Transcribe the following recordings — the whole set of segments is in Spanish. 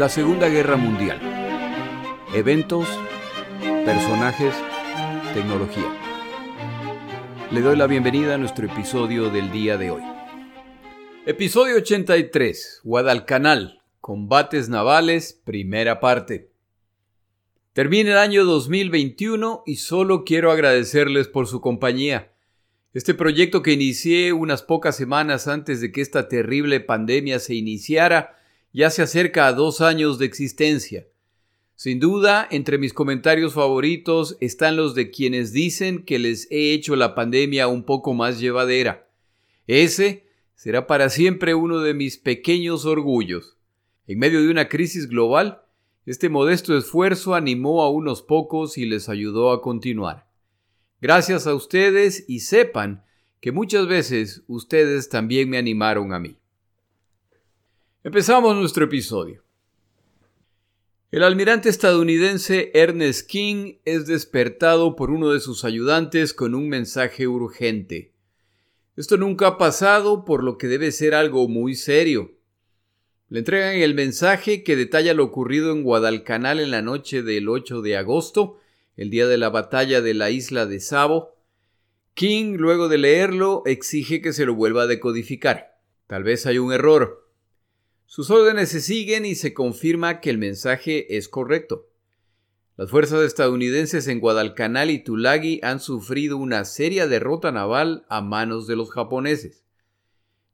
La Segunda Guerra Mundial. Eventos, personajes, tecnología. Le doy la bienvenida a nuestro episodio del día de hoy. Episodio 83. Guadalcanal. Combates navales, primera parte. Termina el año 2021 y solo quiero agradecerles por su compañía. Este proyecto que inicié unas pocas semanas antes de que esta terrible pandemia se iniciara ya se acerca a dos años de existencia. Sin duda, entre mis comentarios favoritos están los de quienes dicen que les he hecho la pandemia un poco más llevadera. Ese será para siempre uno de mis pequeños orgullos. En medio de una crisis global, este modesto esfuerzo animó a unos pocos y les ayudó a continuar. Gracias a ustedes y sepan que muchas veces ustedes también me animaron a mí. Empezamos nuestro episodio. El almirante estadounidense Ernest King es despertado por uno de sus ayudantes con un mensaje urgente. Esto nunca ha pasado, por lo que debe ser algo muy serio. Le entregan el mensaje que detalla lo ocurrido en Guadalcanal en la noche del 8 de agosto el día de la batalla de la isla de Savo, King, luego de leerlo, exige que se lo vuelva a decodificar. Tal vez hay un error. Sus órdenes se siguen y se confirma que el mensaje es correcto. Las fuerzas estadounidenses en Guadalcanal y Tulagi han sufrido una seria derrota naval a manos de los japoneses.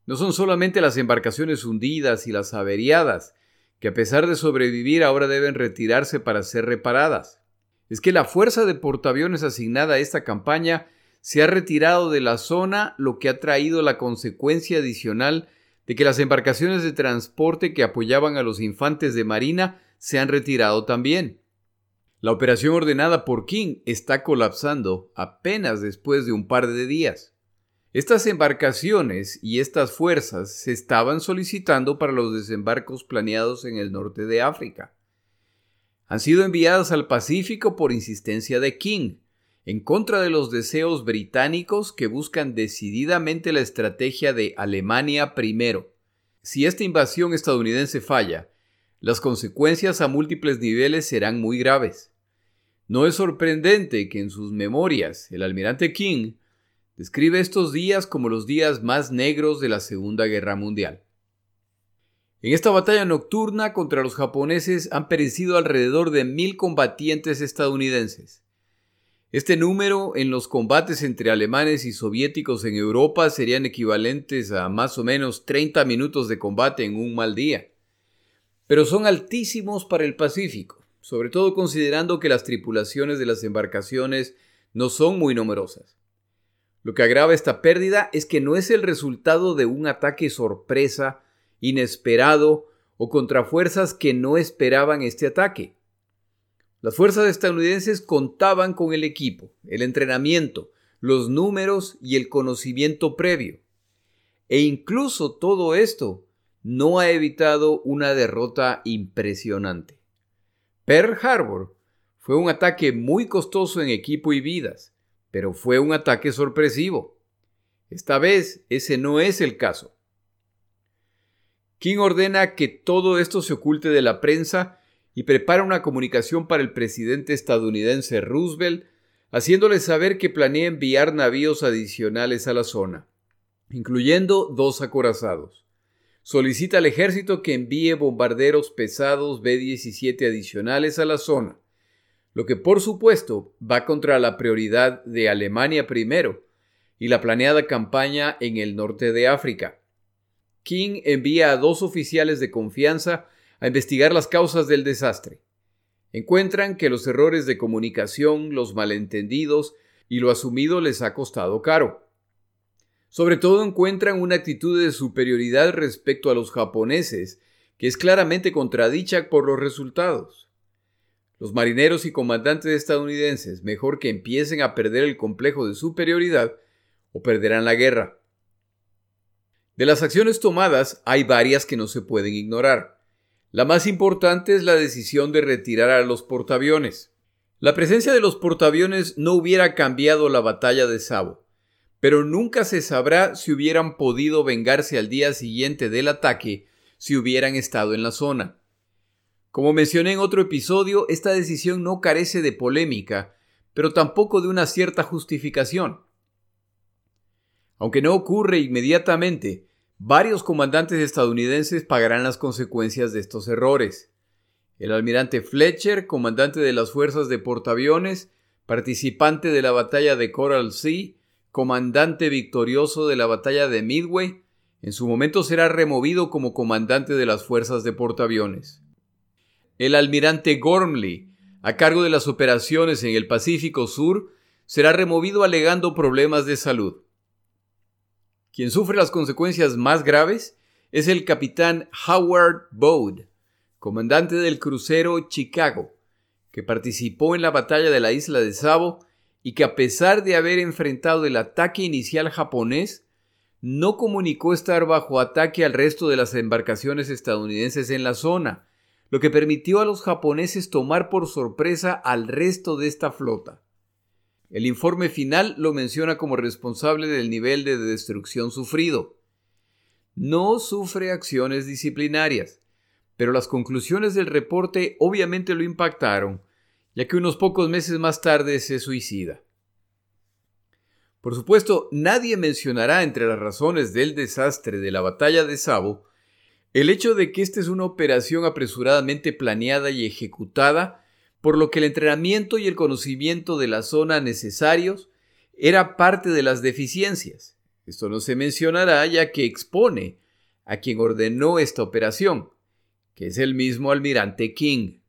No son solamente las embarcaciones hundidas y las averiadas, que a pesar de sobrevivir ahora deben retirarse para ser reparadas es que la fuerza de portaaviones asignada a esta campaña se ha retirado de la zona, lo que ha traído la consecuencia adicional de que las embarcaciones de transporte que apoyaban a los infantes de marina se han retirado también. La operación ordenada por King está colapsando apenas después de un par de días. Estas embarcaciones y estas fuerzas se estaban solicitando para los desembarcos planeados en el norte de África han sido enviadas al Pacífico por insistencia de King, en contra de los deseos británicos que buscan decididamente la estrategia de Alemania primero. Si esta invasión estadounidense falla, las consecuencias a múltiples niveles serán muy graves. No es sorprendente que en sus memorias el almirante King describe estos días como los días más negros de la Segunda Guerra Mundial. En esta batalla nocturna contra los japoneses han perecido alrededor de mil combatientes estadounidenses. Este número en los combates entre alemanes y soviéticos en Europa serían equivalentes a más o menos 30 minutos de combate en un mal día. Pero son altísimos para el Pacífico, sobre todo considerando que las tripulaciones de las embarcaciones no son muy numerosas. Lo que agrava esta pérdida es que no es el resultado de un ataque sorpresa inesperado o contra fuerzas que no esperaban este ataque. Las fuerzas estadounidenses contaban con el equipo, el entrenamiento, los números y el conocimiento previo. E incluso todo esto no ha evitado una derrota impresionante. Pearl Harbor fue un ataque muy costoso en equipo y vidas, pero fue un ataque sorpresivo. Esta vez ese no es el caso. King ordena que todo esto se oculte de la prensa y prepara una comunicación para el presidente estadounidense Roosevelt, haciéndole saber que planea enviar navíos adicionales a la zona, incluyendo dos acorazados. Solicita al ejército que envíe bombarderos pesados B-17 adicionales a la zona, lo que por supuesto va contra la prioridad de Alemania primero y la planeada campaña en el norte de África. King envía a dos oficiales de confianza a investigar las causas del desastre. Encuentran que los errores de comunicación, los malentendidos y lo asumido les ha costado caro. Sobre todo encuentran una actitud de superioridad respecto a los japoneses, que es claramente contradicha por los resultados. Los marineros y comandantes estadounidenses mejor que empiecen a perder el complejo de superioridad o perderán la guerra. De las acciones tomadas hay varias que no se pueden ignorar. La más importante es la decisión de retirar a los portaaviones. La presencia de los portaaviones no hubiera cambiado la batalla de Savo, pero nunca se sabrá si hubieran podido vengarse al día siguiente del ataque si hubieran estado en la zona. Como mencioné en otro episodio, esta decisión no carece de polémica, pero tampoco de una cierta justificación. Aunque no ocurre inmediatamente, varios comandantes estadounidenses pagarán las consecuencias de estos errores. El almirante Fletcher, comandante de las fuerzas de portaaviones, participante de la batalla de Coral Sea, comandante victorioso de la batalla de Midway, en su momento será removido como comandante de las fuerzas de portaaviones. El almirante Gormley, a cargo de las operaciones en el Pacífico Sur, será removido alegando problemas de salud. Quien sufre las consecuencias más graves es el capitán Howard Bode, comandante del crucero Chicago, que participó en la batalla de la isla de Savo y que a pesar de haber enfrentado el ataque inicial japonés, no comunicó estar bajo ataque al resto de las embarcaciones estadounidenses en la zona, lo que permitió a los japoneses tomar por sorpresa al resto de esta flota. El informe final lo menciona como responsable del nivel de destrucción sufrido. No sufre acciones disciplinarias, pero las conclusiones del reporte obviamente lo impactaron, ya que unos pocos meses más tarde se suicida. Por supuesto, nadie mencionará entre las razones del desastre de la batalla de Sabo el hecho de que esta es una operación apresuradamente planeada y ejecutada, por lo que el entrenamiento y el conocimiento de la zona necesarios era parte de las deficiencias. Esto no se mencionará ya que expone a quien ordenó esta operación, que es el mismo almirante King.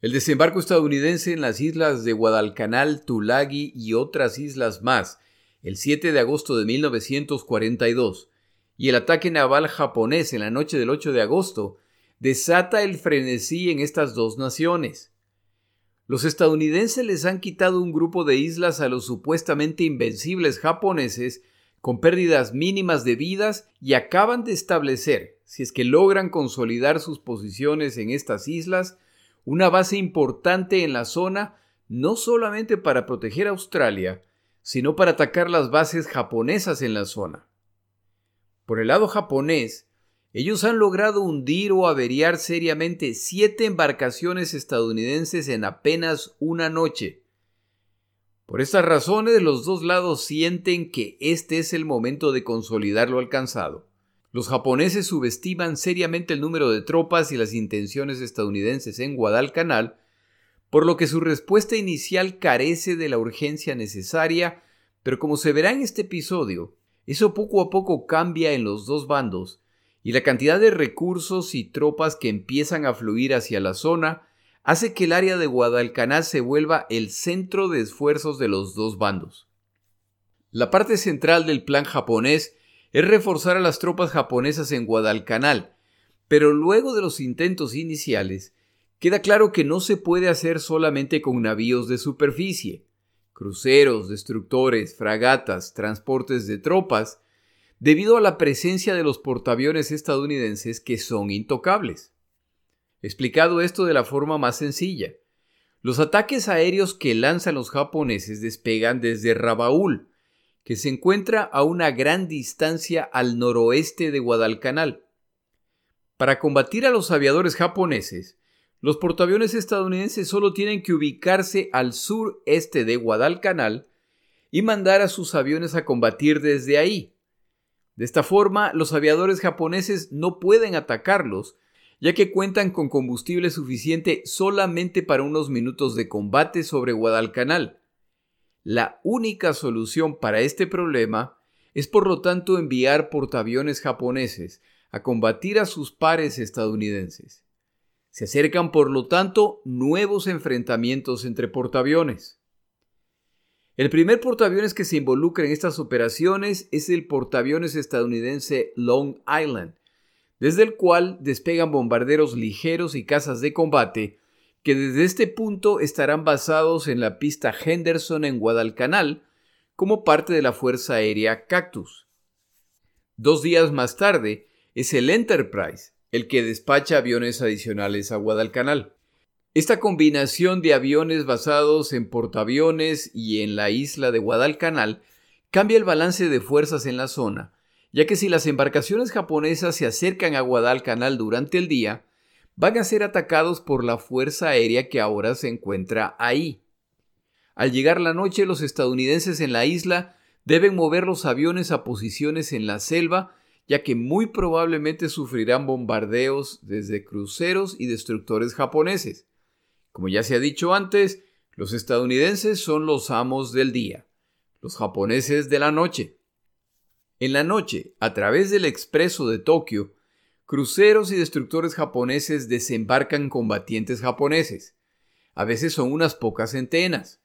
El desembarco estadounidense en las islas de Guadalcanal, Tulagi y otras islas más, el 7 de agosto de 1942, y el ataque naval japonés en la noche del 8 de agosto desata el frenesí en estas dos naciones. Los estadounidenses les han quitado un grupo de islas a los supuestamente invencibles japoneses con pérdidas mínimas de vidas y acaban de establecer, si es que logran consolidar sus posiciones en estas islas, una base importante en la zona no solamente para proteger a Australia, sino para atacar las bases japonesas en la zona. Por el lado japonés, ellos han logrado hundir o averiar seriamente siete embarcaciones estadounidenses en apenas una noche. Por estas razones, los dos lados sienten que este es el momento de consolidar lo alcanzado. Los japoneses subestiman seriamente el número de tropas y las intenciones estadounidenses en Guadalcanal, por lo que su respuesta inicial carece de la urgencia necesaria, pero como se verá en este episodio, eso poco a poco cambia en los dos bandos, y la cantidad de recursos y tropas que empiezan a fluir hacia la zona hace que el área de Guadalcanal se vuelva el centro de esfuerzos de los dos bandos. La parte central del plan japonés es reforzar a las tropas japonesas en Guadalcanal, pero luego de los intentos iniciales, queda claro que no se puede hacer solamente con navíos de superficie, cruceros, destructores, fragatas, transportes de tropas, debido a la presencia de los portaaviones estadounidenses que son intocables. Explicado esto de la forma más sencilla, los ataques aéreos que lanzan los japoneses despegan desde Rabaul, que se encuentra a una gran distancia al noroeste de Guadalcanal. Para combatir a los aviadores japoneses, los portaaviones estadounidenses solo tienen que ubicarse al sureste de Guadalcanal y mandar a sus aviones a combatir desde ahí. De esta forma, los aviadores japoneses no pueden atacarlos, ya que cuentan con combustible suficiente solamente para unos minutos de combate sobre Guadalcanal. La única solución para este problema es por lo tanto enviar portaaviones japoneses a combatir a sus pares estadounidenses. Se acercan por lo tanto nuevos enfrentamientos entre portaaviones. El primer portaaviones que se involucra en estas operaciones es el portaaviones estadounidense Long Island, desde el cual despegan bombarderos ligeros y cazas de combate que desde este punto estarán basados en la pista Henderson en Guadalcanal como parte de la Fuerza Aérea Cactus. Dos días más tarde es el Enterprise el que despacha aviones adicionales a Guadalcanal. Esta combinación de aviones basados en portaaviones y en la isla de Guadalcanal cambia el balance de fuerzas en la zona, ya que si las embarcaciones japonesas se acercan a Guadalcanal durante el día, van a ser atacados por la Fuerza Aérea que ahora se encuentra ahí. Al llegar la noche, los estadounidenses en la isla deben mover los aviones a posiciones en la selva, ya que muy probablemente sufrirán bombardeos desde cruceros y destructores japoneses. Como ya se ha dicho antes, los estadounidenses son los amos del día, los japoneses de la noche. En la noche, a través del expreso de Tokio, cruceros y destructores japoneses desembarcan combatientes japoneses. A veces son unas pocas centenas.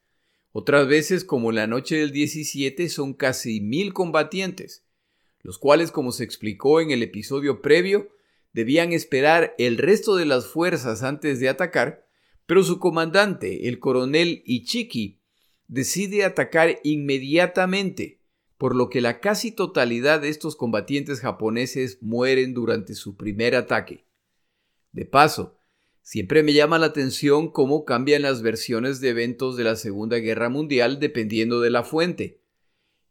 Otras veces, como la noche del 17, son casi mil combatientes, los cuales, como se explicó en el episodio previo, debían esperar el resto de las fuerzas antes de atacar, pero su comandante, el coronel Ichiki, decide atacar inmediatamente por lo que la casi totalidad de estos combatientes japoneses mueren durante su primer ataque. De paso, siempre me llama la atención cómo cambian las versiones de eventos de la Segunda Guerra Mundial dependiendo de la fuente.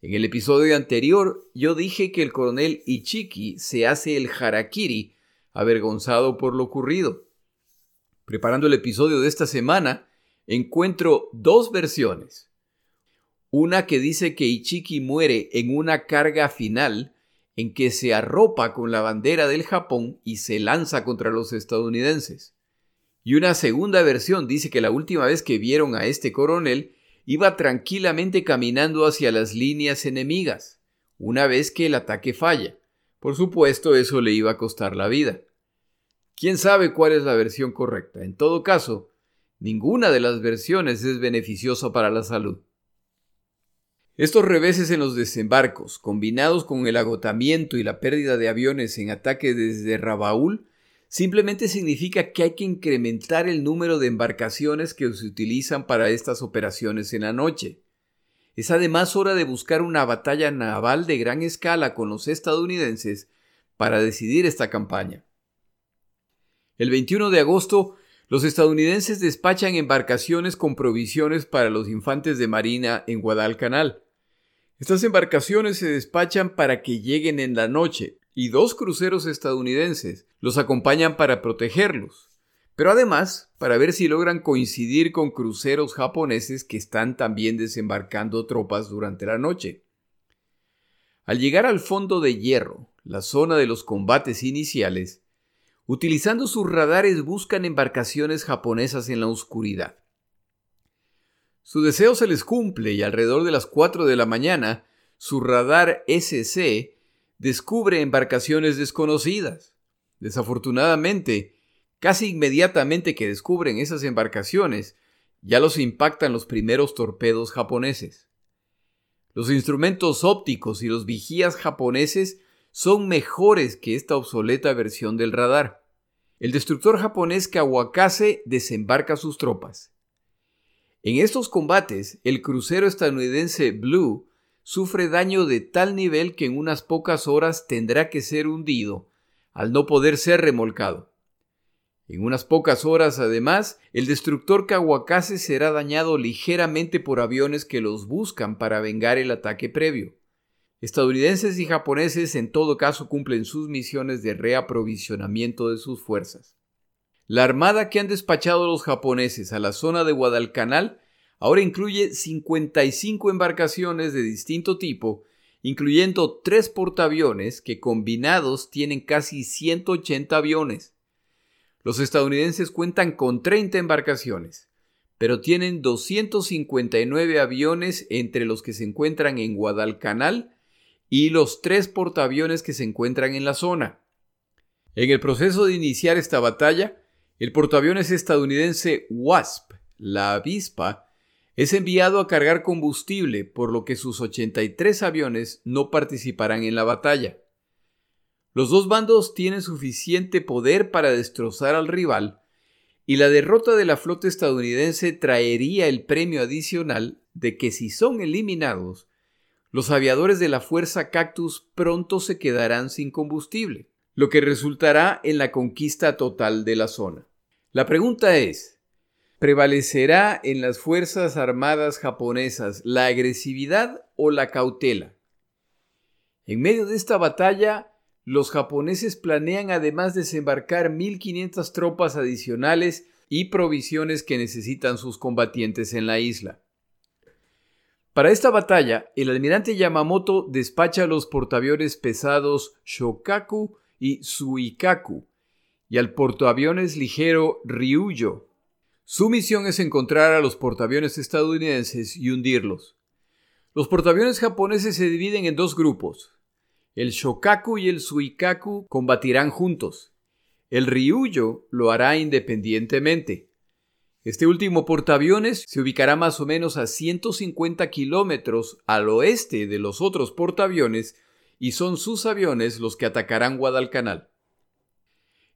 En el episodio anterior yo dije que el coronel Ichiki se hace el harakiri, avergonzado por lo ocurrido. Preparando el episodio de esta semana, encuentro dos versiones. Una que dice que Ichiki muere en una carga final en que se arropa con la bandera del Japón y se lanza contra los estadounidenses. Y una segunda versión dice que la última vez que vieron a este coronel iba tranquilamente caminando hacia las líneas enemigas, una vez que el ataque falla. Por supuesto, eso le iba a costar la vida. ¿Quién sabe cuál es la versión correcta? En todo caso, ninguna de las versiones es beneficiosa para la salud. Estos reveses en los desembarcos, combinados con el agotamiento y la pérdida de aviones en ataque desde Rabaul, simplemente significa que hay que incrementar el número de embarcaciones que se utilizan para estas operaciones en la noche. Es además hora de buscar una batalla naval de gran escala con los estadounidenses para decidir esta campaña. El 21 de agosto, los estadounidenses despachan embarcaciones con provisiones para los infantes de marina en Guadalcanal. Estas embarcaciones se despachan para que lleguen en la noche y dos cruceros estadounidenses los acompañan para protegerlos, pero además para ver si logran coincidir con cruceros japoneses que están también desembarcando tropas durante la noche. Al llegar al fondo de hierro, la zona de los combates iniciales, utilizando sus radares buscan embarcaciones japonesas en la oscuridad. Su deseo se les cumple y alrededor de las 4 de la mañana, su radar SC descubre embarcaciones desconocidas. Desafortunadamente, casi inmediatamente que descubren esas embarcaciones, ya los impactan los primeros torpedos japoneses. Los instrumentos ópticos y los vigías japoneses son mejores que esta obsoleta versión del radar. El destructor japonés Kawakase desembarca sus tropas. En estos combates, el crucero estadounidense Blue sufre daño de tal nivel que en unas pocas horas tendrá que ser hundido, al no poder ser remolcado. En unas pocas horas, además, el destructor Kawakase será dañado ligeramente por aviones que los buscan para vengar el ataque previo. Estadounidenses y japoneses en todo caso cumplen sus misiones de reaprovisionamiento de sus fuerzas. La armada que han despachado los japoneses a la zona de Guadalcanal ahora incluye 55 embarcaciones de distinto tipo, incluyendo tres portaaviones que combinados tienen casi 180 aviones. Los estadounidenses cuentan con 30 embarcaciones, pero tienen 259 aviones entre los que se encuentran en Guadalcanal y los tres portaaviones que se encuentran en la zona. En el proceso de iniciar esta batalla, el portaaviones estadounidense Wasp, la avispa, es enviado a cargar combustible, por lo que sus 83 aviones no participarán en la batalla. Los dos bandos tienen suficiente poder para destrozar al rival, y la derrota de la flota estadounidense traería el premio adicional de que si son eliminados, los aviadores de la Fuerza Cactus pronto se quedarán sin combustible, lo que resultará en la conquista total de la zona. La pregunta es, ¿prevalecerá en las Fuerzas Armadas japonesas la agresividad o la cautela? En medio de esta batalla, los japoneses planean además desembarcar 1.500 tropas adicionales y provisiones que necesitan sus combatientes en la isla. Para esta batalla, el almirante Yamamoto despacha los portaaviones pesados Shokaku y Suikaku y al portaaviones ligero Ryuyo. Su misión es encontrar a los portaaviones estadounidenses y hundirlos. Los portaaviones japoneses se dividen en dos grupos. El Shokaku y el Suikaku combatirán juntos. El Ryuyo lo hará independientemente. Este último portaaviones se ubicará más o menos a 150 kilómetros al oeste de los otros portaaviones y son sus aviones los que atacarán Guadalcanal.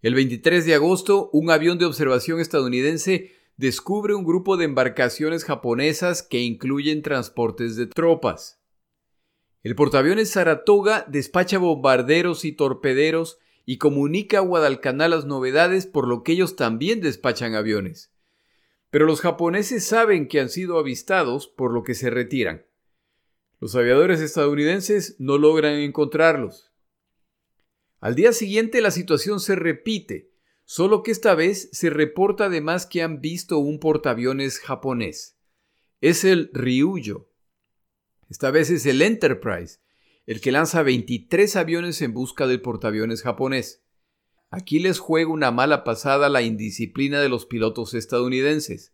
El 23 de agosto, un avión de observación estadounidense descubre un grupo de embarcaciones japonesas que incluyen transportes de tropas. El portaaviones Saratoga despacha bombarderos y torpederos y comunica a Guadalcanal las novedades por lo que ellos también despachan aviones. Pero los japoneses saben que han sido avistados, por lo que se retiran. Los aviadores estadounidenses no logran encontrarlos. Al día siguiente la situación se repite, solo que esta vez se reporta además que han visto un portaaviones japonés. Es el Ryuyo. Esta vez es el Enterprise, el que lanza 23 aviones en busca del portaaviones japonés. Aquí les juega una mala pasada la indisciplina de los pilotos estadounidenses.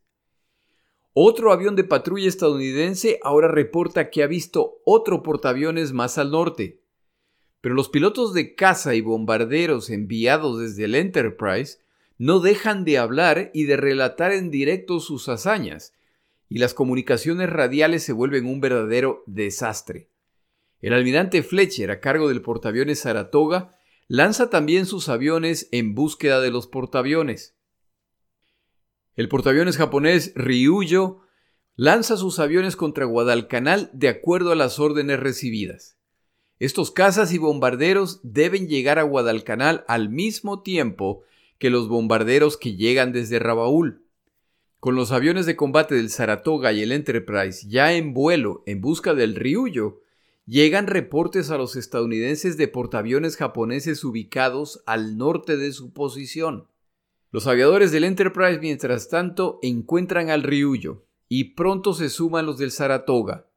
Otro avión de patrulla estadounidense ahora reporta que ha visto otro portaaviones más al norte. Pero los pilotos de caza y bombarderos enviados desde el Enterprise no dejan de hablar y de relatar en directo sus hazañas, y las comunicaciones radiales se vuelven un verdadero desastre. El almirante Fletcher, a cargo del portaaviones Saratoga, lanza también sus aviones en búsqueda de los portaaviones. El portaaviones japonés Ryuyo lanza sus aviones contra Guadalcanal de acuerdo a las órdenes recibidas. Estos cazas y bombarderos deben llegar a Guadalcanal al mismo tiempo que los bombarderos que llegan desde Rabaul. Con los aviones de combate del Saratoga y el Enterprise ya en vuelo en busca del Ryuyo, llegan reportes a los estadounidenses de portaaviones japoneses ubicados al norte de su posición. Los aviadores del Enterprise, mientras tanto, encuentran al Ryuyo y pronto se suman los del Saratoga.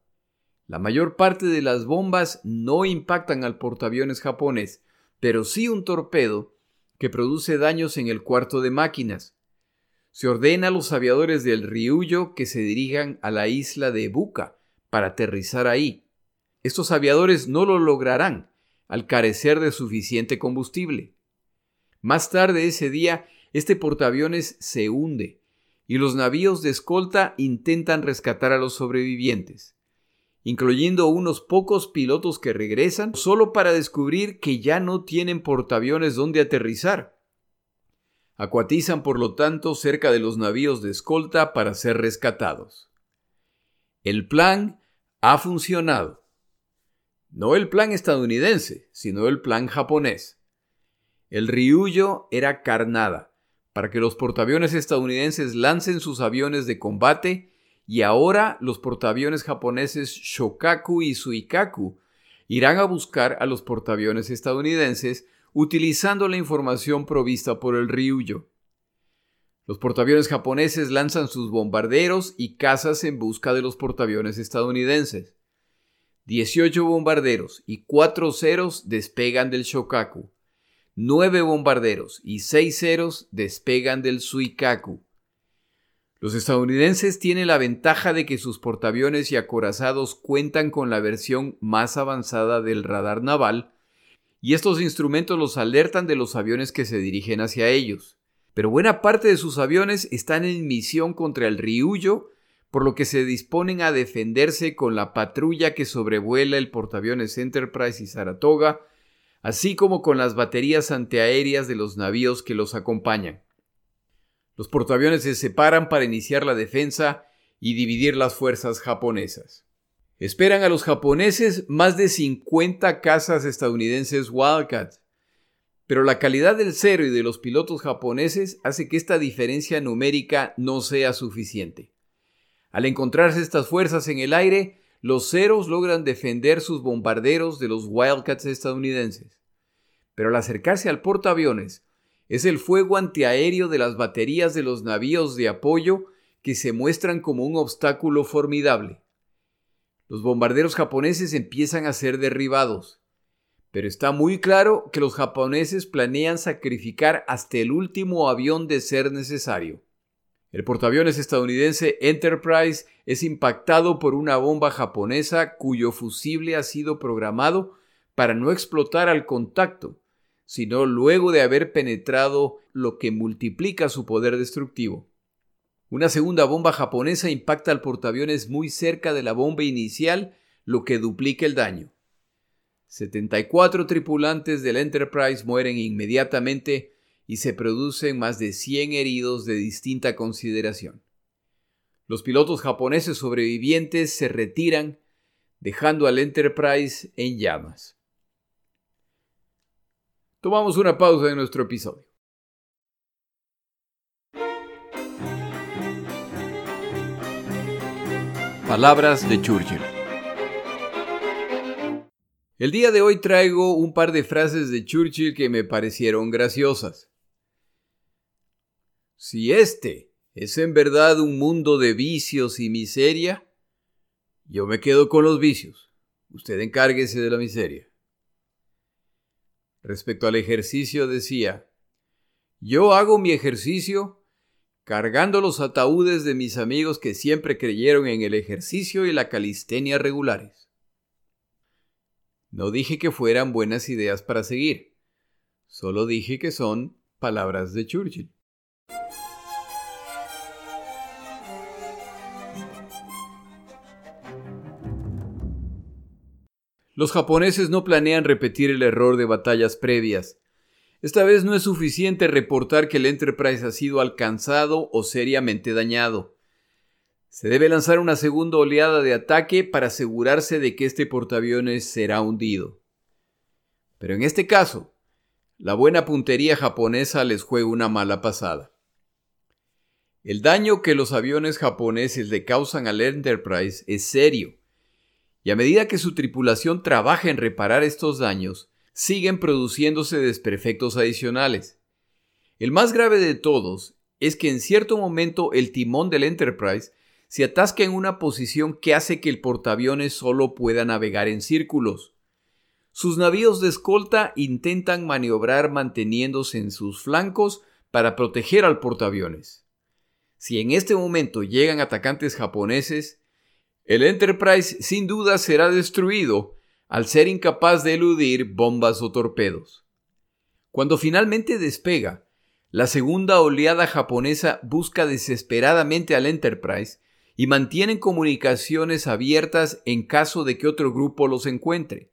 La mayor parte de las bombas no impactan al portaaviones japonés, pero sí un torpedo que produce daños en el cuarto de máquinas. Se ordena a los aviadores del Ryuyo que se dirijan a la isla de Buka para aterrizar ahí. Estos aviadores no lo lograrán al carecer de suficiente combustible. Más tarde ese día, este portaaviones se hunde y los navíos de escolta intentan rescatar a los sobrevivientes, incluyendo unos pocos pilotos que regresan solo para descubrir que ya no tienen portaaviones donde aterrizar. Acuatizan por lo tanto cerca de los navíos de escolta para ser rescatados. El plan ha funcionado. No el plan estadounidense, sino el plan japonés. El Ryuyo era carnada, para que los portaaviones estadounidenses lancen sus aviones de combate y ahora los portaaviones japoneses Shokaku y Suikaku irán a buscar a los portaaviones estadounidenses utilizando la información provista por el Ryuyo. Los portaaviones japoneses lanzan sus bombarderos y cazas en busca de los portaaviones estadounidenses. 18 bombarderos y 4 ceros despegan del Shokaku. 9 bombarderos y 6 ceros despegan del Suikaku. Los estadounidenses tienen la ventaja de que sus portaaviones y acorazados cuentan con la versión más avanzada del radar naval, y estos instrumentos los alertan de los aviones que se dirigen hacia ellos. Pero buena parte de sus aviones están en misión contra el Ryuyo por lo que se disponen a defenderse con la patrulla que sobrevuela el portaaviones Enterprise y Saratoga, así como con las baterías antiaéreas de los navíos que los acompañan. Los portaaviones se separan para iniciar la defensa y dividir las fuerzas japonesas. Esperan a los japoneses más de 50 cazas estadounidenses Wildcat, pero la calidad del cero y de los pilotos japoneses hace que esta diferencia numérica no sea suficiente. Al encontrarse estas fuerzas en el aire, los ceros logran defender sus bombarderos de los Wildcats estadounidenses. pero al acercarse al portaaviones, es el fuego antiaéreo de las baterías de los navíos de apoyo que se muestran como un obstáculo formidable. Los bombarderos japoneses empiezan a ser derribados, pero está muy claro que los japoneses planean sacrificar hasta el último avión de ser necesario. El portaaviones estadounidense Enterprise es impactado por una bomba japonesa cuyo fusible ha sido programado para no explotar al contacto, sino luego de haber penetrado lo que multiplica su poder destructivo. Una segunda bomba japonesa impacta al portaaviones muy cerca de la bomba inicial, lo que duplica el daño. 74 tripulantes del Enterprise mueren inmediatamente y se producen más de 100 heridos de distinta consideración. Los pilotos japoneses sobrevivientes se retiran, dejando al Enterprise en llamas. Tomamos una pausa en nuestro episodio. Palabras de Churchill. El día de hoy traigo un par de frases de Churchill que me parecieron graciosas. Si este es en verdad un mundo de vicios y miseria, yo me quedo con los vicios. Usted encárguese de la miseria. Respecto al ejercicio decía, yo hago mi ejercicio cargando los ataúdes de mis amigos que siempre creyeron en el ejercicio y la calistenia regulares. No dije que fueran buenas ideas para seguir, solo dije que son palabras de Churchill. Los japoneses no planean repetir el error de batallas previas. Esta vez no es suficiente reportar que el Enterprise ha sido alcanzado o seriamente dañado. Se debe lanzar una segunda oleada de ataque para asegurarse de que este portaaviones será hundido. Pero en este caso, la buena puntería japonesa les juega una mala pasada. El daño que los aviones japoneses le causan al Enterprise es serio y a medida que su tripulación trabaja en reparar estos daños, siguen produciéndose desperfectos adicionales. El más grave de todos es que en cierto momento el timón del Enterprise se atasca en una posición que hace que el portaaviones solo pueda navegar en círculos. Sus navíos de escolta intentan maniobrar manteniéndose en sus flancos para proteger al portaaviones. Si en este momento llegan atacantes japoneses, el Enterprise sin duda será destruido al ser incapaz de eludir bombas o torpedos. Cuando finalmente despega, la segunda oleada japonesa busca desesperadamente al Enterprise y mantienen comunicaciones abiertas en caso de que otro grupo los encuentre.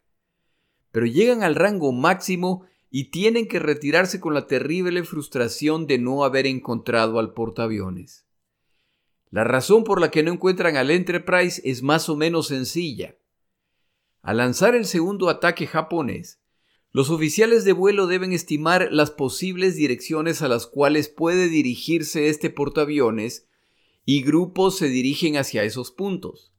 Pero llegan al rango máximo y tienen que retirarse con la terrible frustración de no haber encontrado al portaaviones. La razón por la que no encuentran al Enterprise es más o menos sencilla. Al lanzar el segundo ataque japonés, los oficiales de vuelo deben estimar las posibles direcciones a las cuales puede dirigirse este portaaviones y grupos se dirigen hacia esos puntos.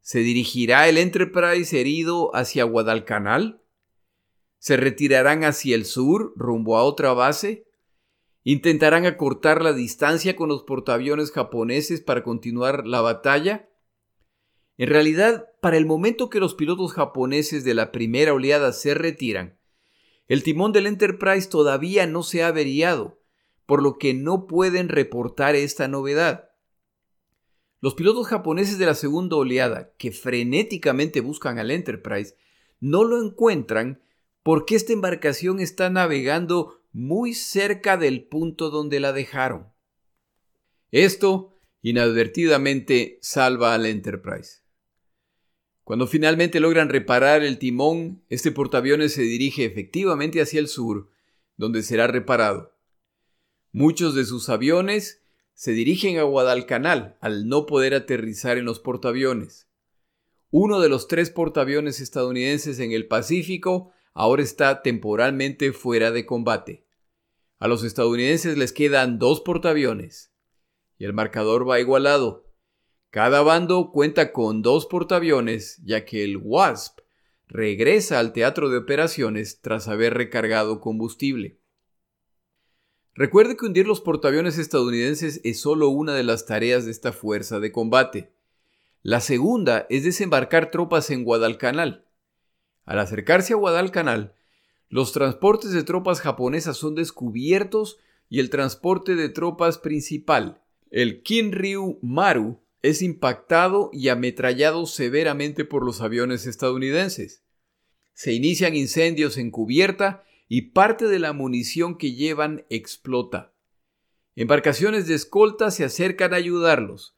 ¿Se dirigirá el Enterprise herido hacia Guadalcanal? ¿Se retirarán hacia el sur, rumbo a otra base? ¿Intentarán acortar la distancia con los portaaviones japoneses para continuar la batalla? En realidad, para el momento que los pilotos japoneses de la primera oleada se retiran, el timón del Enterprise todavía no se ha averiado, por lo que no pueden reportar esta novedad. Los pilotos japoneses de la segunda oleada, que frenéticamente buscan al Enterprise, no lo encuentran porque esta embarcación está navegando muy cerca del punto donde la dejaron. Esto, inadvertidamente, salva al Enterprise. Cuando finalmente logran reparar el timón, este portaaviones se dirige efectivamente hacia el sur, donde será reparado. Muchos de sus aviones se dirigen a Guadalcanal al no poder aterrizar en los portaaviones. Uno de los tres portaaviones estadounidenses en el Pacífico ahora está temporalmente fuera de combate. A los estadounidenses les quedan dos portaaviones y el marcador va igualado. Cada bando cuenta con dos portaaviones, ya que el Wasp regresa al teatro de operaciones tras haber recargado combustible. Recuerde que hundir los portaaviones estadounidenses es solo una de las tareas de esta fuerza de combate. La segunda es desembarcar tropas en Guadalcanal. Al acercarse a Guadalcanal, los transportes de tropas japonesas son descubiertos y el transporte de tropas principal, el Kinryu Maru, es impactado y ametrallado severamente por los aviones estadounidenses. Se inician incendios en cubierta y parte de la munición que llevan explota. Embarcaciones de escolta se acercan a ayudarlos.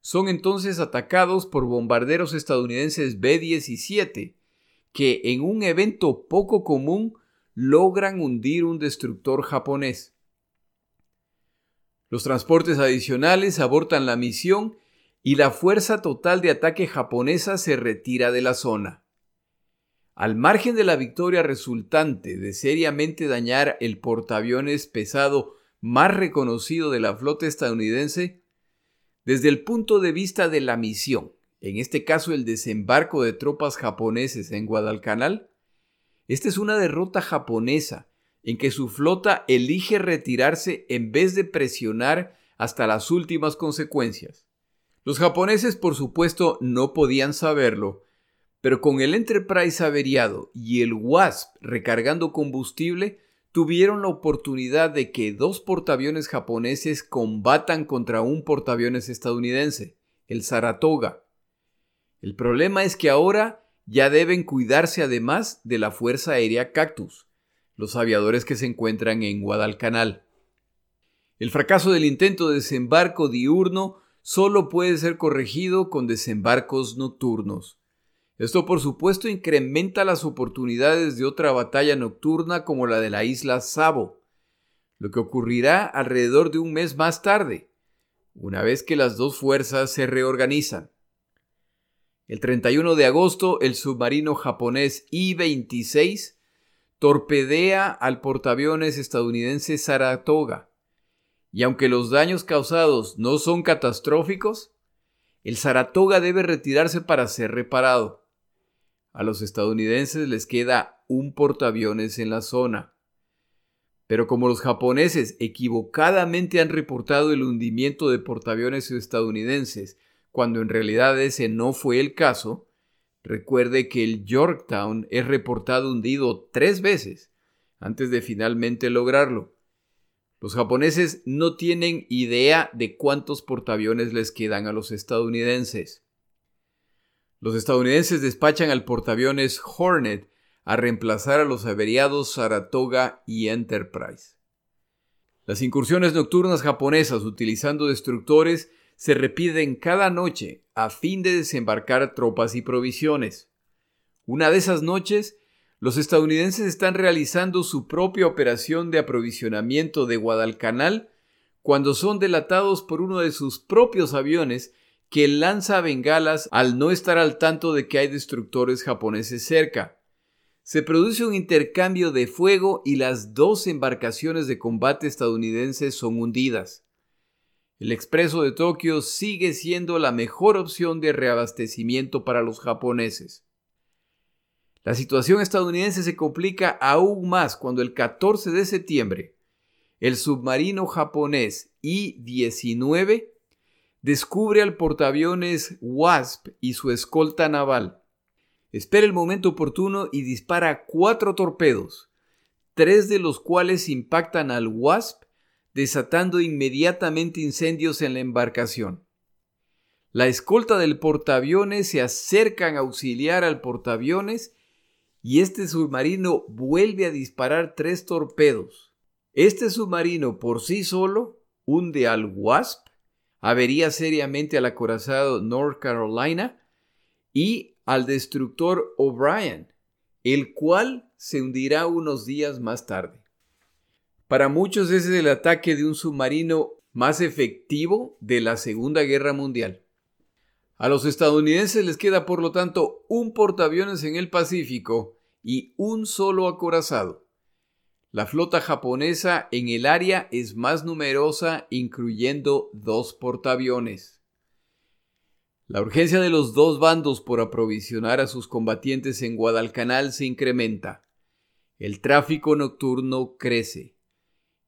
Son entonces atacados por bombarderos estadounidenses B-17, que en un evento poco común logran hundir un destructor japonés. Los transportes adicionales abortan la misión y la fuerza total de ataque japonesa se retira de la zona. Al margen de la victoria resultante de seriamente dañar el portaaviones pesado más reconocido de la flota estadounidense, desde el punto de vista de la misión, en este caso el desembarco de tropas japoneses en Guadalcanal, esta es una derrota japonesa en que su flota elige retirarse en vez de presionar hasta las últimas consecuencias. Los japoneses, por supuesto, no podían saberlo, pero con el Enterprise averiado y el Wasp recargando combustible, tuvieron la oportunidad de que dos portaaviones japoneses combatan contra un portaaviones estadounidense, el Saratoga. El problema es que ahora ya deben cuidarse además de la Fuerza Aérea Cactus, los aviadores que se encuentran en Guadalcanal. El fracaso del intento de desembarco diurno solo puede ser corregido con desembarcos nocturnos. Esto por supuesto incrementa las oportunidades de otra batalla nocturna como la de la isla Sabo, lo que ocurrirá alrededor de un mes más tarde, una vez que las dos fuerzas se reorganizan. El 31 de agosto, el submarino japonés I-26 torpedea al portaaviones estadounidense Saratoga, y aunque los daños causados no son catastróficos, el Saratoga debe retirarse para ser reparado. A los estadounidenses les queda un portaaviones en la zona. Pero como los japoneses equivocadamente han reportado el hundimiento de portaaviones estadounidenses, cuando en realidad ese no fue el caso, recuerde que el Yorktown es reportado hundido tres veces antes de finalmente lograrlo. Los japoneses no tienen idea de cuántos portaaviones les quedan a los estadounidenses. Los estadounidenses despachan al portaaviones Hornet a reemplazar a los averiados Saratoga y Enterprise. Las incursiones nocturnas japonesas utilizando destructores se repiten cada noche a fin de desembarcar tropas y provisiones. Una de esas noches, los estadounidenses están realizando su propia operación de aprovisionamiento de Guadalcanal cuando son delatados por uno de sus propios aviones que lanza bengalas al no estar al tanto de que hay destructores japoneses cerca. Se produce un intercambio de fuego y las dos embarcaciones de combate estadounidenses son hundidas. El expreso de Tokio sigue siendo la mejor opción de reabastecimiento para los japoneses. La situación estadounidense se complica aún más cuando el 14 de septiembre el submarino japonés I-19 descubre al portaaviones Wasp y su escolta naval. Espera el momento oportuno y dispara cuatro torpedos, tres de los cuales impactan al Wasp, desatando inmediatamente incendios en la embarcación. La escolta del portaaviones se acercan a auxiliar al portaaviones y este submarino vuelve a disparar tres torpedos. Este submarino por sí solo hunde al Wasp avería seriamente al acorazado North Carolina y al destructor O'Brien, el cual se hundirá unos días más tarde. Para muchos ese es el ataque de un submarino más efectivo de la Segunda Guerra Mundial. A los estadounidenses les queda por lo tanto un portaaviones en el Pacífico y un solo acorazado. La flota japonesa en el área es más numerosa, incluyendo dos portaaviones. La urgencia de los dos bandos por aprovisionar a sus combatientes en Guadalcanal se incrementa. El tráfico nocturno crece.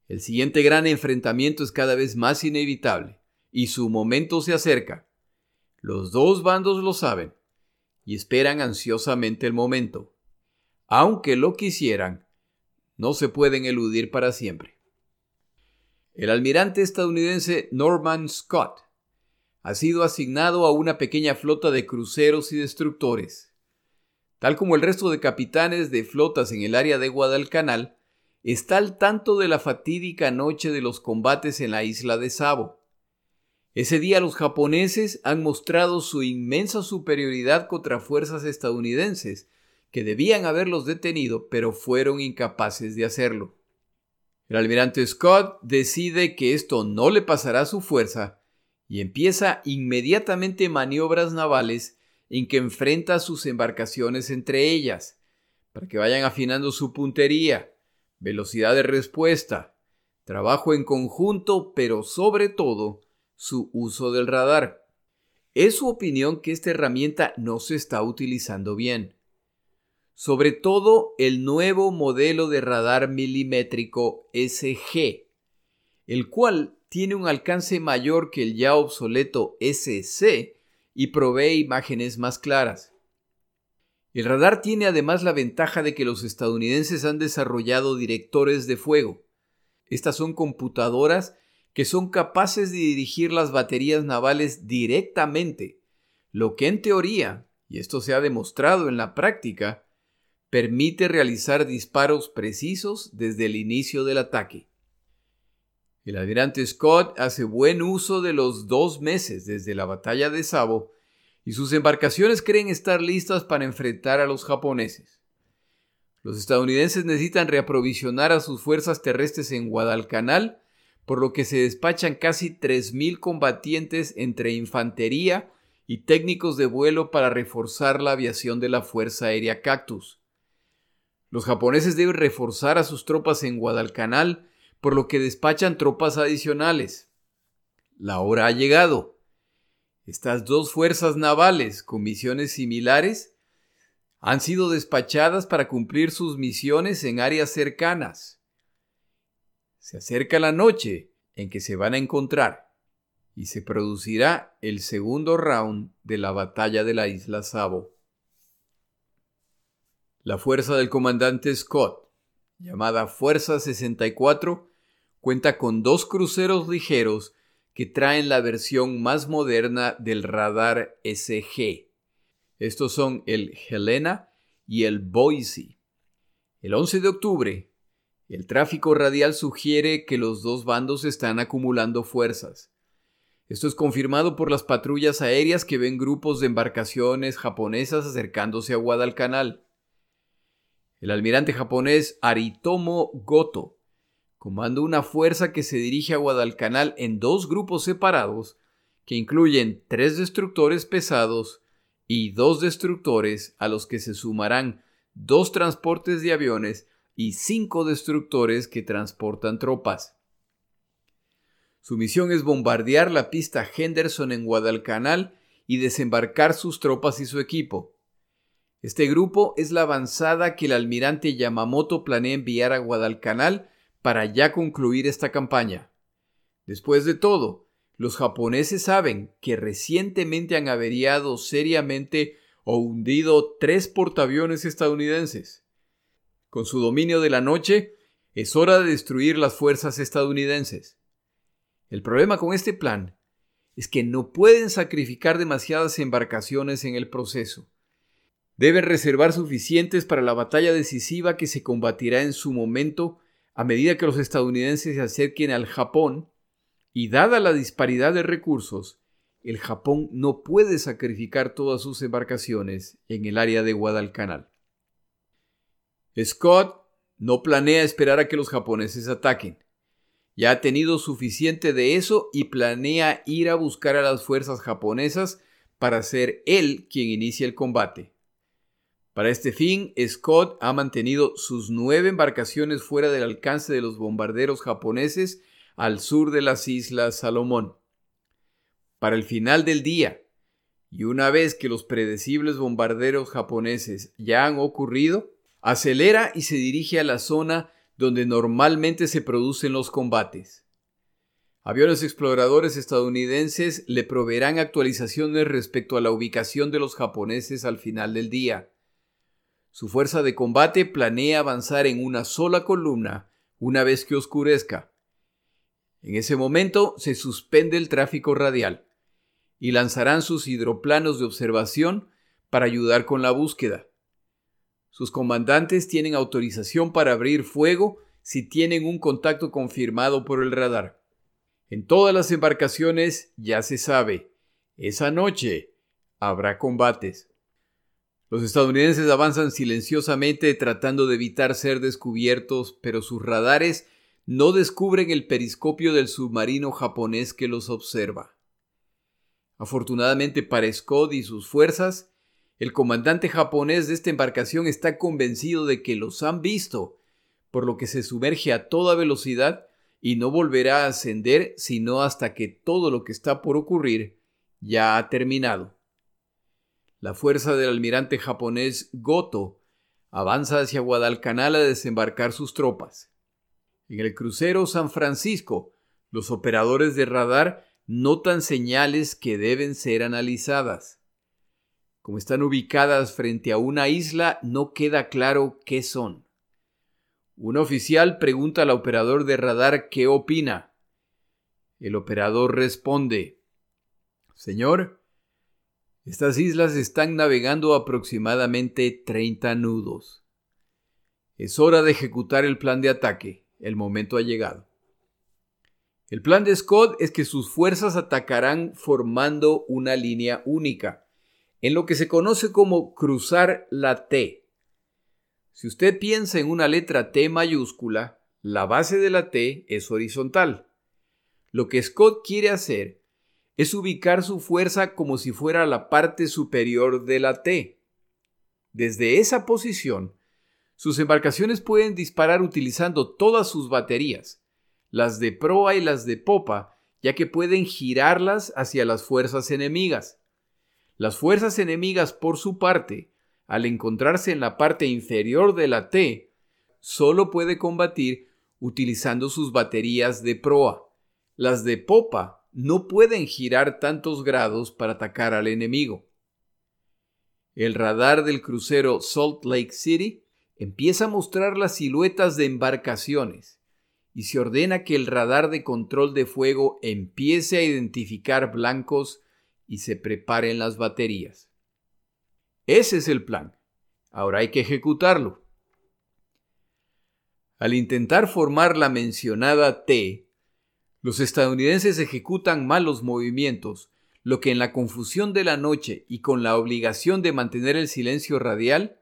El siguiente gran enfrentamiento es cada vez más inevitable y su momento se acerca. Los dos bandos lo saben y esperan ansiosamente el momento. Aunque lo quisieran, no se pueden eludir para siempre. El almirante estadounidense Norman Scott ha sido asignado a una pequeña flota de cruceros y destructores. Tal como el resto de capitanes de flotas en el área de Guadalcanal, está al tanto de la fatídica noche de los combates en la isla de Sabo. Ese día los japoneses han mostrado su inmensa superioridad contra fuerzas estadounidenses, que debían haberlos detenido, pero fueron incapaces de hacerlo. El almirante Scott decide que esto no le pasará a su fuerza y empieza inmediatamente maniobras navales en que enfrenta sus embarcaciones entre ellas, para que vayan afinando su puntería, velocidad de respuesta, trabajo en conjunto, pero sobre todo su uso del radar. Es su opinión que esta herramienta no se está utilizando bien. Sobre todo el nuevo modelo de radar milimétrico SG, el cual tiene un alcance mayor que el ya obsoleto SC y provee imágenes más claras. El radar tiene además la ventaja de que los estadounidenses han desarrollado directores de fuego. Estas son computadoras que son capaces de dirigir las baterías navales directamente, lo que en teoría, y esto se ha demostrado en la práctica, permite realizar disparos precisos desde el inicio del ataque. El almirante Scott hace buen uso de los dos meses desde la batalla de Sabo y sus embarcaciones creen estar listas para enfrentar a los japoneses. Los estadounidenses necesitan reaprovisionar a sus fuerzas terrestres en Guadalcanal, por lo que se despachan casi 3.000 combatientes entre infantería y técnicos de vuelo para reforzar la aviación de la Fuerza Aérea Cactus. Los japoneses deben reforzar a sus tropas en Guadalcanal por lo que despachan tropas adicionales. La hora ha llegado. Estas dos fuerzas navales con misiones similares han sido despachadas para cumplir sus misiones en áreas cercanas. Se acerca la noche en que se van a encontrar y se producirá el segundo round de la batalla de la isla Sabo. La fuerza del comandante Scott, llamada Fuerza 64, cuenta con dos cruceros ligeros que traen la versión más moderna del radar SG. Estos son el Helena y el Boise. El 11 de octubre, el tráfico radial sugiere que los dos bandos están acumulando fuerzas. Esto es confirmado por las patrullas aéreas que ven grupos de embarcaciones japonesas acercándose a Guadalcanal. El almirante japonés Aritomo Goto comando una fuerza que se dirige a Guadalcanal en dos grupos separados, que incluyen tres destructores pesados y dos destructores a los que se sumarán dos transportes de aviones y cinco destructores que transportan tropas. Su misión es bombardear la pista Henderson en Guadalcanal y desembarcar sus tropas y su equipo. Este grupo es la avanzada que el almirante Yamamoto planea enviar a Guadalcanal para ya concluir esta campaña. Después de todo, los japoneses saben que recientemente han averiado seriamente o hundido tres portaaviones estadounidenses. Con su dominio de la noche, es hora de destruir las fuerzas estadounidenses. El problema con este plan es que no pueden sacrificar demasiadas embarcaciones en el proceso. Deben reservar suficientes para la batalla decisiva que se combatirá en su momento a medida que los estadounidenses se acerquen al Japón, y dada la disparidad de recursos, el Japón no puede sacrificar todas sus embarcaciones en el área de Guadalcanal. Scott no planea esperar a que los japoneses ataquen. Ya ha tenido suficiente de eso y planea ir a buscar a las fuerzas japonesas para ser él quien inicie el combate. Para este fin, Scott ha mantenido sus nueve embarcaciones fuera del alcance de los bombarderos japoneses al sur de las Islas Salomón. Para el final del día, y una vez que los predecibles bombarderos japoneses ya han ocurrido, acelera y se dirige a la zona donde normalmente se producen los combates. Aviones exploradores estadounidenses le proveerán actualizaciones respecto a la ubicación de los japoneses al final del día. Su fuerza de combate planea avanzar en una sola columna una vez que oscurezca. En ese momento se suspende el tráfico radial y lanzarán sus hidroplanos de observación para ayudar con la búsqueda. Sus comandantes tienen autorización para abrir fuego si tienen un contacto confirmado por el radar. En todas las embarcaciones ya se sabe, esa noche habrá combates. Los estadounidenses avanzan silenciosamente tratando de evitar ser descubiertos, pero sus radares no descubren el periscopio del submarino japonés que los observa. Afortunadamente para Scott y sus fuerzas, el comandante japonés de esta embarcación está convencido de que los han visto, por lo que se sumerge a toda velocidad y no volverá a ascender sino hasta que todo lo que está por ocurrir ya ha terminado. La fuerza del almirante japonés Goto avanza hacia Guadalcanal a desembarcar sus tropas. En el crucero San Francisco, los operadores de radar notan señales que deben ser analizadas. Como están ubicadas frente a una isla, no queda claro qué son. Un oficial pregunta al operador de radar qué opina. El operador responde, Señor, estas islas están navegando aproximadamente 30 nudos. Es hora de ejecutar el plan de ataque. El momento ha llegado. El plan de Scott es que sus fuerzas atacarán formando una línea única, en lo que se conoce como cruzar la T. Si usted piensa en una letra T mayúscula, la base de la T es horizontal. Lo que Scott quiere hacer es ubicar su fuerza como si fuera la parte superior de la T. Desde esa posición, sus embarcaciones pueden disparar utilizando todas sus baterías, las de proa y las de popa, ya que pueden girarlas hacia las fuerzas enemigas. Las fuerzas enemigas, por su parte, al encontrarse en la parte inferior de la T, solo puede combatir utilizando sus baterías de proa. Las de popa no pueden girar tantos grados para atacar al enemigo. El radar del crucero Salt Lake City empieza a mostrar las siluetas de embarcaciones y se ordena que el radar de control de fuego empiece a identificar blancos y se preparen las baterías. Ese es el plan. Ahora hay que ejecutarlo. Al intentar formar la mencionada T, los estadounidenses ejecutan malos movimientos, lo que en la confusión de la noche y con la obligación de mantener el silencio radial,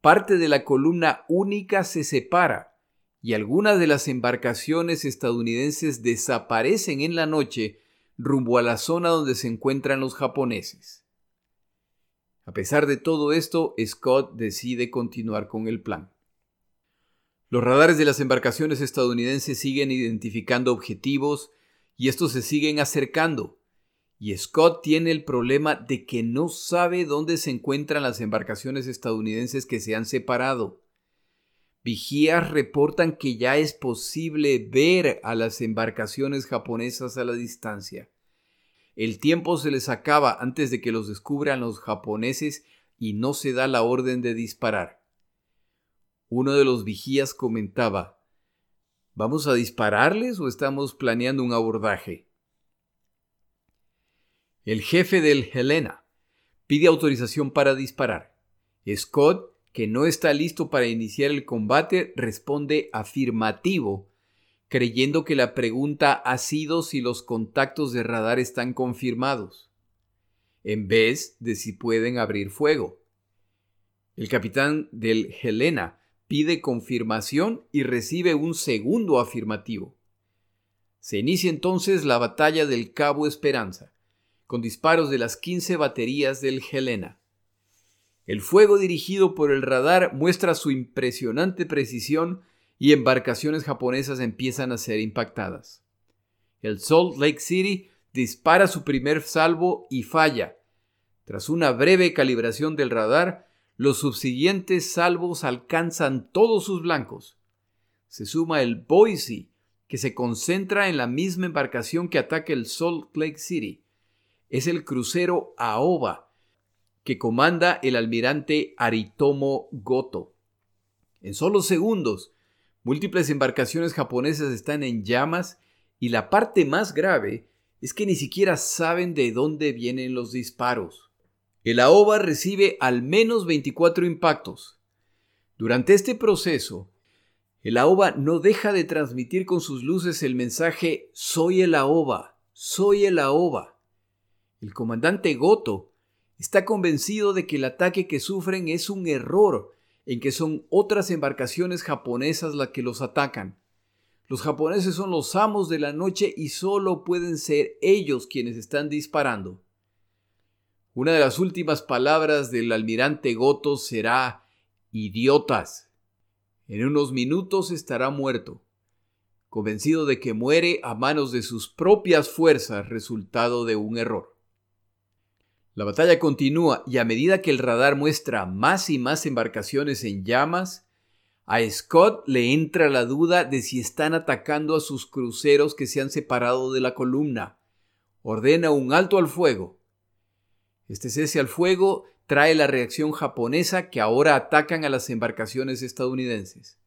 parte de la columna única se separa y algunas de las embarcaciones estadounidenses desaparecen en la noche rumbo a la zona donde se encuentran los japoneses. A pesar de todo esto, Scott decide continuar con el plan. Los radares de las embarcaciones estadounidenses siguen identificando objetivos y estos se siguen acercando. Y Scott tiene el problema de que no sabe dónde se encuentran las embarcaciones estadounidenses que se han separado. Vigías reportan que ya es posible ver a las embarcaciones japonesas a la distancia. El tiempo se les acaba antes de que los descubran los japoneses y no se da la orden de disparar. Uno de los vigías comentaba ¿Vamos a dispararles o estamos planeando un abordaje? El jefe del Helena pide autorización para disparar. Scott que no está listo para iniciar el combate responde afirmativo, creyendo que la pregunta ha sido si los contactos de radar están confirmados, en vez de si pueden abrir fuego. El capitán del Helena pide confirmación y recibe un segundo afirmativo. Se inicia entonces la batalla del Cabo Esperanza, con disparos de las 15 baterías del Helena. El fuego dirigido por el radar muestra su impresionante precisión y embarcaciones japonesas empiezan a ser impactadas. El Salt Lake City dispara su primer salvo y falla, Tras una breve calibración del radar, los subsiguientes salvos alcanzan todos sus blancos. Se suma el Boise, que se concentra en la misma embarcación que ataca el Salt Lake City. Es el crucero Aoba, que comanda el almirante Aritomo Goto. En solo segundos, múltiples embarcaciones japonesas están en llamas y la parte más grave es que ni siquiera saben de dónde vienen los disparos. El AOBA recibe al menos 24 impactos. Durante este proceso, el AOBA no deja de transmitir con sus luces el mensaje Soy el AOBA, soy el AOBA. El comandante Goto está convencido de que el ataque que sufren es un error, en que son otras embarcaciones japonesas las que los atacan. Los japoneses son los amos de la noche y solo pueden ser ellos quienes están disparando. Una de las últimas palabras del almirante Goto será idiotas. En unos minutos estará muerto, convencido de que muere a manos de sus propias fuerzas resultado de un error. La batalla continúa y a medida que el radar muestra más y más embarcaciones en llamas, a Scott le entra la duda de si están atacando a sus cruceros que se han separado de la columna. Ordena un alto al fuego. Este cese al fuego trae la reacción japonesa que ahora atacan a las embarcaciones estadounidenses.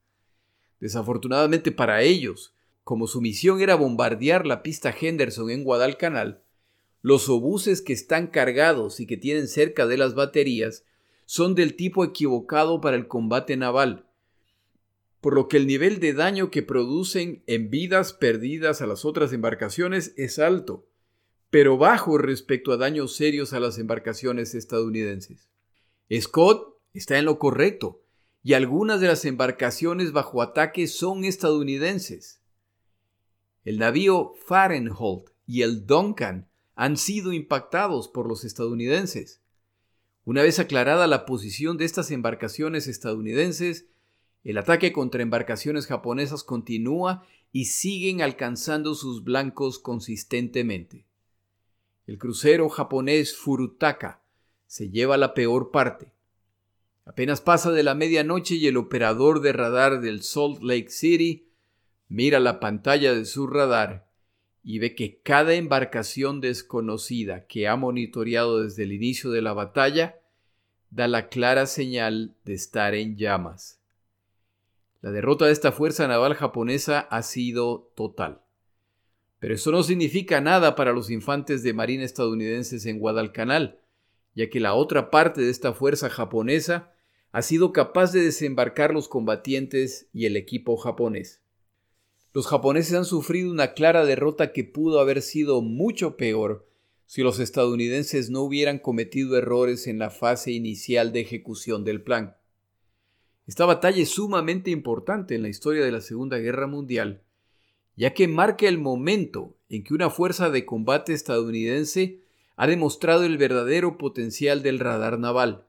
Desafortunadamente para ellos, como su misión era bombardear la pista Henderson en Guadalcanal, los obuses que están cargados y que tienen cerca de las baterías son del tipo equivocado para el combate naval, por lo que el nivel de daño que producen en vidas perdidas a las otras embarcaciones es alto, pero bajo respecto a daños serios a las embarcaciones estadounidenses. Scott está en lo correcto, y algunas de las embarcaciones bajo ataque son estadounidenses. El navío Fahrenholt y el Duncan han sido impactados por los estadounidenses. Una vez aclarada la posición de estas embarcaciones estadounidenses, el ataque contra embarcaciones japonesas continúa y siguen alcanzando sus blancos consistentemente. El crucero japonés Furutaka se lleva la peor parte. Apenas pasa de la medianoche y el operador de radar del Salt Lake City mira la pantalla de su radar y ve que cada embarcación desconocida que ha monitoreado desde el inicio de la batalla da la clara señal de estar en llamas. La derrota de esta fuerza naval japonesa ha sido total. Pero eso no significa nada para los infantes de marina estadounidenses en Guadalcanal, ya que la otra parte de esta fuerza japonesa ha sido capaz de desembarcar los combatientes y el equipo japonés. Los japoneses han sufrido una clara derrota que pudo haber sido mucho peor si los estadounidenses no hubieran cometido errores en la fase inicial de ejecución del plan. Esta batalla es sumamente importante en la historia de la Segunda Guerra Mundial, ya que marca el momento en que una fuerza de combate estadounidense ha demostrado el verdadero potencial del radar naval.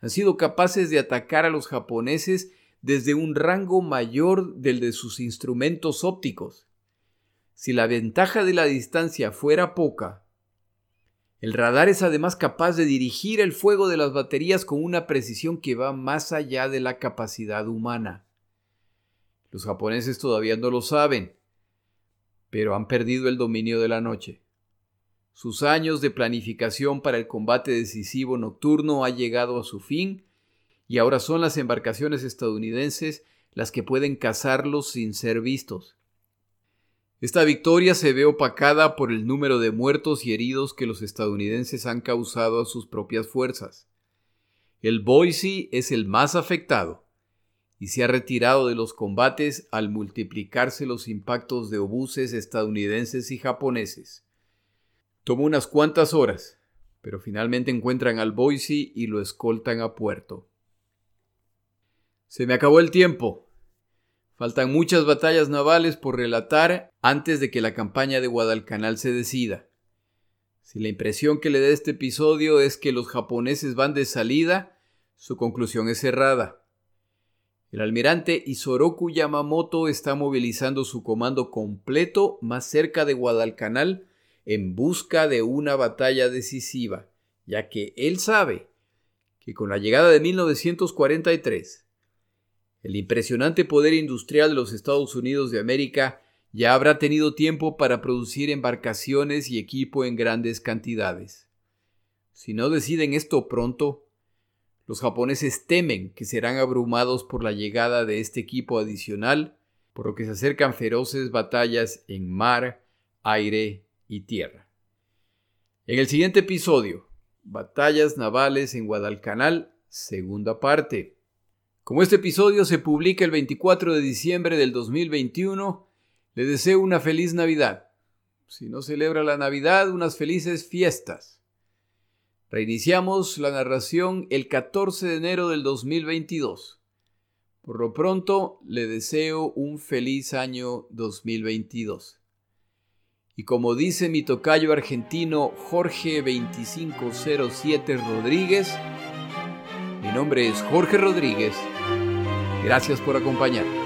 Han sido capaces de atacar a los japoneses desde un rango mayor del de sus instrumentos ópticos. Si la ventaja de la distancia fuera poca, el radar es además capaz de dirigir el fuego de las baterías con una precisión que va más allá de la capacidad humana. Los japoneses todavía no lo saben, pero han perdido el dominio de la noche. Sus años de planificación para el combate decisivo nocturno ha llegado a su fin y ahora son las embarcaciones estadounidenses las que pueden cazarlos sin ser vistos. Esta victoria se ve opacada por el número de muertos y heridos que los estadounidenses han causado a sus propias fuerzas. El Boise es el más afectado y se ha retirado de los combates al multiplicarse los impactos de obuses estadounidenses y japoneses. Tomó unas cuantas horas, pero finalmente encuentran al Boise y lo escoltan a puerto. Se me acabó el tiempo. Faltan muchas batallas navales por relatar antes de que la campaña de Guadalcanal se decida. Si la impresión que le da este episodio es que los japoneses van de salida, su conclusión es cerrada. El almirante Isoroku Yamamoto está movilizando su comando completo más cerca de Guadalcanal en busca de una batalla decisiva, ya que él sabe que con la llegada de 1943, el impresionante poder industrial de los Estados Unidos de América ya habrá tenido tiempo para producir embarcaciones y equipo en grandes cantidades. Si no deciden esto pronto, los japoneses temen que serán abrumados por la llegada de este equipo adicional, por lo que se acercan feroces batallas en mar, aire y tierra. En el siguiente episodio, Batallas navales en Guadalcanal, segunda parte. Como este episodio se publica el 24 de diciembre del 2021, le deseo una feliz Navidad. Si no celebra la Navidad, unas felices fiestas. Reiniciamos la narración el 14 de enero del 2022. Por lo pronto, le deseo un feliz año 2022. Y como dice mi tocayo argentino Jorge 2507 Rodríguez, mi nombre es Jorge Rodríguez. Gracias por acompañarme.